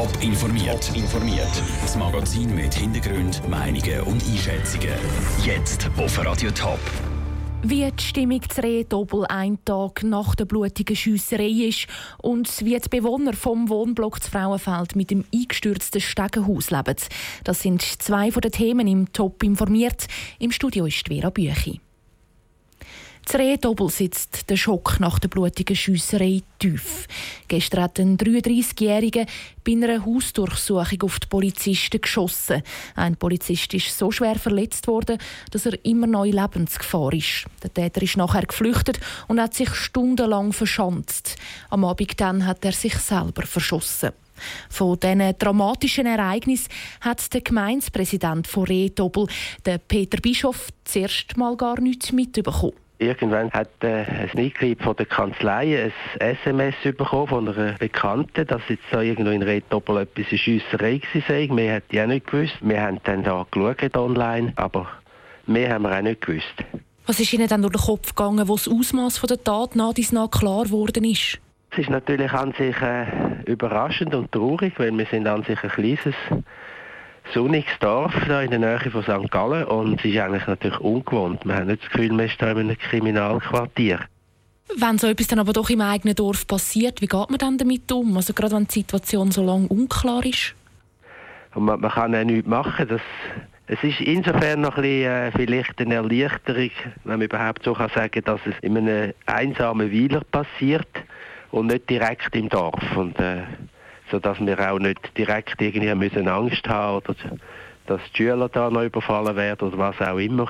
Top informiert. informiert. Das Magazin mit Hintergrund, Meinungen und Einschätzungen. Jetzt auf Radio Top. Wie die Stimmung zu Rehdobel einen Tag nach der blutigen Schiesserei ist und wie die Bewohner vom Wohnblock zu Frauenfeld mit dem eingestürzten Stegenhaus leben. Das sind zwei von den Themen im Top informiert. Im Studio ist Vera Büchi. Zu Rehdobbel sitzt der Schock nach der blutigen Schiesserei tief. Gestern hat ein 33-Jähriger bei einer Hausdurchsuchung auf die Polizisten geschossen. Ein Polizist ist so schwer verletzt worden, dass er immer in Lebensgefahr ist. Der Täter ist nachher geflüchtet und hat sich stundenlang verschanzt. Am Abend dann hat er sich selber verschossen. Von diesen dramatischen Ereignissen hat der Gemeindepräsident von Rehdobbel, Peter Bischof, zuerst mal gar nichts mitbekommen. Irgendwann hat äh, ein Mitglied von der Kanzlei ein SMS bekommen von einer Bekannten, dass jetzt da irgendwo in Reddoppel etwas in Schiesserei sei. Wir hätten ja nicht gewusst. Wir haben dann da geschaut online, aber mehr haben wir auch nicht gewusst. Was ist Ihnen dann durch den Kopf gegangen, wo das Ausmaß der Tat nach dies nach klar geworden ist? Es ist natürlich an sich äh, überraschend und traurig, weil wir sind an sich ein kleines sonniges Dorf da in der Nähe von St. Gallen und es ist eigentlich natürlich ungewohnt. Wir haben nicht das Gefühl, wir sind in einem Kriminalquartier. Wenn so etwas dann aber doch im eigenen Dorf passiert, wie geht man dann damit um? Also gerade wenn die Situation so lange unklar ist? Und man, man kann ja nichts machen. Das, es ist insofern noch ein bisschen, äh, vielleicht eine Erleichterung, wenn man überhaupt so kann sagen dass es in einem einsamen Weiler passiert und nicht direkt im Dorf. Und, äh, sodass wir auch nicht direkt irgendwie müssen Angst haben oder dass die Schüler da noch überfallen werden oder was auch immer.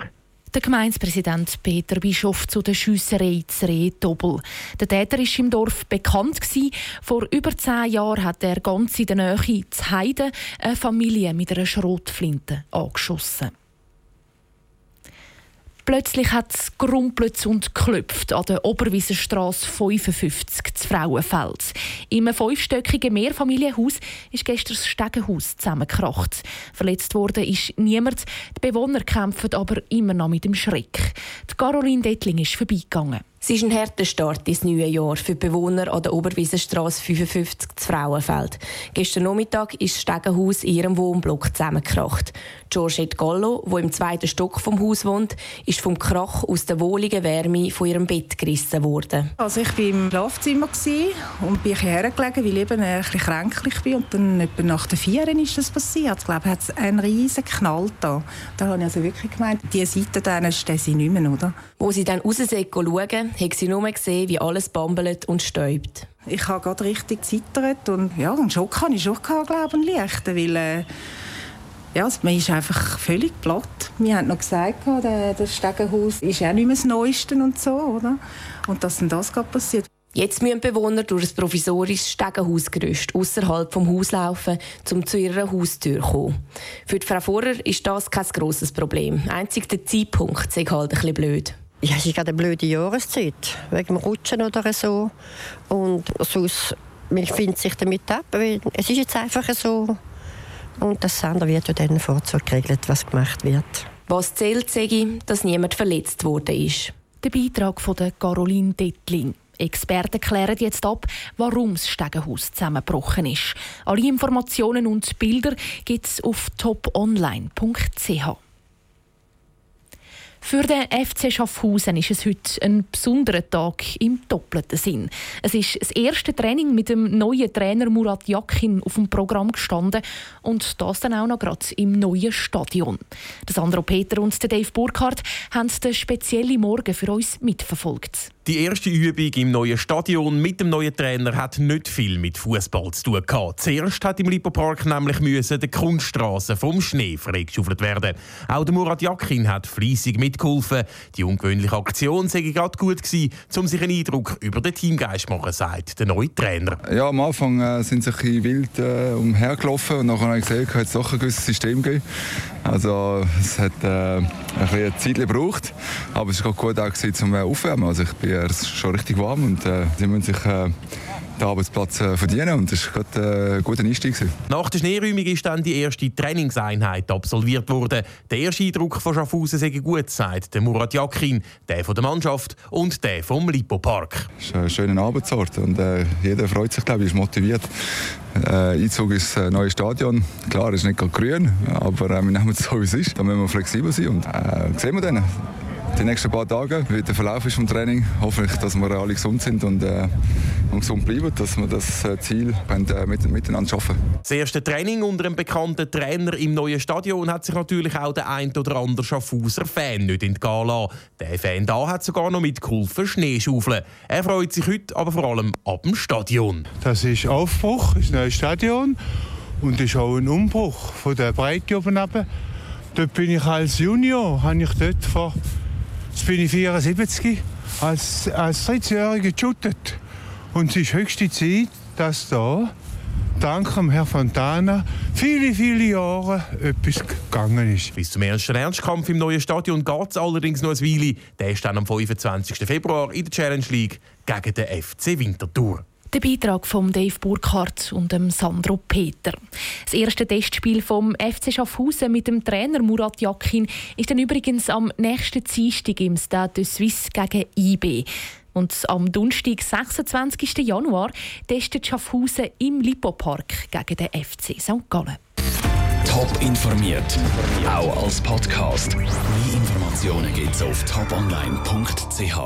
Der Gemeindepräsident Peter Bischof zu der Schiesserei zu Rehdobbel. Der Täter war im Dorf bekannt. Gewesen. Vor über zehn Jahren hat er ganz in der Nähe zu Heide eine Familie mit einer Schrotflinte angeschossen. Plötzlich hat es gerumpelt und geklopft an der Oberwiesenstraße 55 zu Frauenfeld. Im fünfstöckigen Mehrfamilienhaus ist gestern das Stegenhaus zusammengekracht. Verletzt worden ist niemand. Die Bewohner kämpfen aber immer noch mit dem Schreck. Die Caroline Dettling ist vorbeigegangen. Es ist ein harter Start ins neue Jahr für die Bewohner an der Oberwiesenstraße 55 zu Frauenfeld. Gestern Nachmittag ist das Stegenhaus in ihrem Wohnblock zusammengekracht. Georgette Gallo, die im zweiten Stock vom Haus wohnt, ist vom Krach aus der wohligen Wärme von ihrem Bett gerissen worden. Also ich war im Schlafzimmer und bin hergelegen, weil ich ein bisschen kränklich bin. Und dann etwa nach der vier ist das passiert. Ich glaube, hat es einen riesen Knall da. Da habe ich also wirklich gemeint, diese Seite dann stehen sie nicht mehr, oder? Wo sie dann raus schauen, hat sie nur gesehen, wie alles bambelt und stäubt. Ich habe gerade richtig gezittert und ja, einen Schock hatte ich schon, glaube ich, leichten, weil äh, ja, man ist einfach völlig platt. Wir haben noch gesagt, das Stegenhaus ist auch nicht mehr das Neueste und so, oder? Und dass dann das gerade passiert. Jetzt müssen Bewohner durch ein provisorisches Stegenhausgerüst außerhalb vom Haus laufen, um zu ihrer Haustür zu kommen. Für die Frau Vorer ist das kein grosses Problem. Einzig der Zeitpunkt ist halt ein bisschen blöd. Ja, es ist gerade eine blöde Jahreszeit, wegen dem Rutschen oder so. Und sonst, man findet sich damit ab, weil es ist jetzt einfach so. Und das andere wird ja dann Vorzug geregelt, was gemacht wird. Was zählt, sage ich, dass niemand verletzt worden ist. Der Beitrag von der Caroline Dettling. Experten klären jetzt ab, warum das Stegenhaus zusammengebrochen ist. Alle Informationen und Bilder gibt es auf toponline.ch. Für den FC Schaffhausen ist es heute ein besonderer Tag im doppelten Sinn. Es ist das erste Training mit dem neuen Trainer Murat Yakin auf dem Programm gestanden und das dann auch noch gerade im neuen Stadion. Das Sandro Peter und Dave Burkhardt haben den speziellen Morgen für uns mitverfolgt. Die erste Übung im neuen Stadion mit dem neuen Trainer hat nicht viel mit Fußball zu tun gehabt. Zuerst hat im Lipopark nämlich müssen die Kunststraße vom Schnee freigeschaufelt werden. Auch der Murat Yakin hat fließig mitgeholfen. Die ungewöhnliche Aktion sei gerade gut gewesen, um sich einen Eindruck über den Teamgeist zu machen, sagt der neue Trainer. Ja, am Anfang äh, sind sie ein bisschen wild äh, umhergelaufen und nachher habe ich gesehen, dass es doch ein gewisses System gibt. Also es hat äh, ein bisschen Zeit gebraucht, aber es war gut auch gewesen, zum Aufwärmen. Also ich bin schon richtig warm und äh, sie müssen sich äh, den Arbeitsplatz äh, verdienen und das war gerade ein guter Einstieg. Nach der Schneeräumung ist dann die erste Trainingseinheit absolviert worden. Der erste Eindruck von Schaffhausen sei gut, sagt der Murat Yakin, der von der Mannschaft und der vom Lipo-Park. Es ist ein schöner Arbeitsort und äh, jeder freut sich, glaube ich, ist motiviert. Äh, Einzug ins neue Stadion. Klar, es ist nicht gerade grün, aber äh, wir nehmen es so, wie es ist. Da müssen wir flexibel sein und äh, sehen wir dann die nächsten paar Tage, wie der Verlauf ist vom Training. Hoffe ich, dass wir alle gesund sind und, äh, und gesund bleiben, dass wir das äh, Ziel äh, mit, miteinander schaffen. Das erste Training unter einem bekannten Trainer im neuen Stadion hat sich natürlich auch der ein oder andere Schaffhauser Fan nicht entgehen lassen. Der Fan da hat sogar noch mitgeholfen Schneeschaufeln. Er freut sich heute aber vor allem ab dem Stadion. Das ist Aufbruch, das neue Stadion und das ist auch ein Umbruch von der Breite oben runter. Dort bin ich als Junior, habe ich dort vor Jetzt bin ich 74, als, als 13-Jähriger geshootet. Und es ist höchste Zeit, dass da, dank dem Herrn Fontana, viele, viele Jahre etwas gegangen ist. Bis zum ersten Ernstkampf im neuen Stadion geht es allerdings noch ein Weile. Der ist dann am 25. Februar in der Challenge League gegen den FC Winterthur. Der Beitrag von Dave Burkhardt und dem Sandro Peter. Das erste Testspiel vom FC Schaffhausen mit dem Trainer Murat Yakin ist dann übrigens am nächsten Dienstag im Stade de Suisse gegen IB. Und am Donnerstag, 26. Januar, testet Schaffhausen im Lipo-Park gegen den FC St. Gallen. Top informiert, auch als Podcast. Mehr Informationen gibt's auf toponline.ch.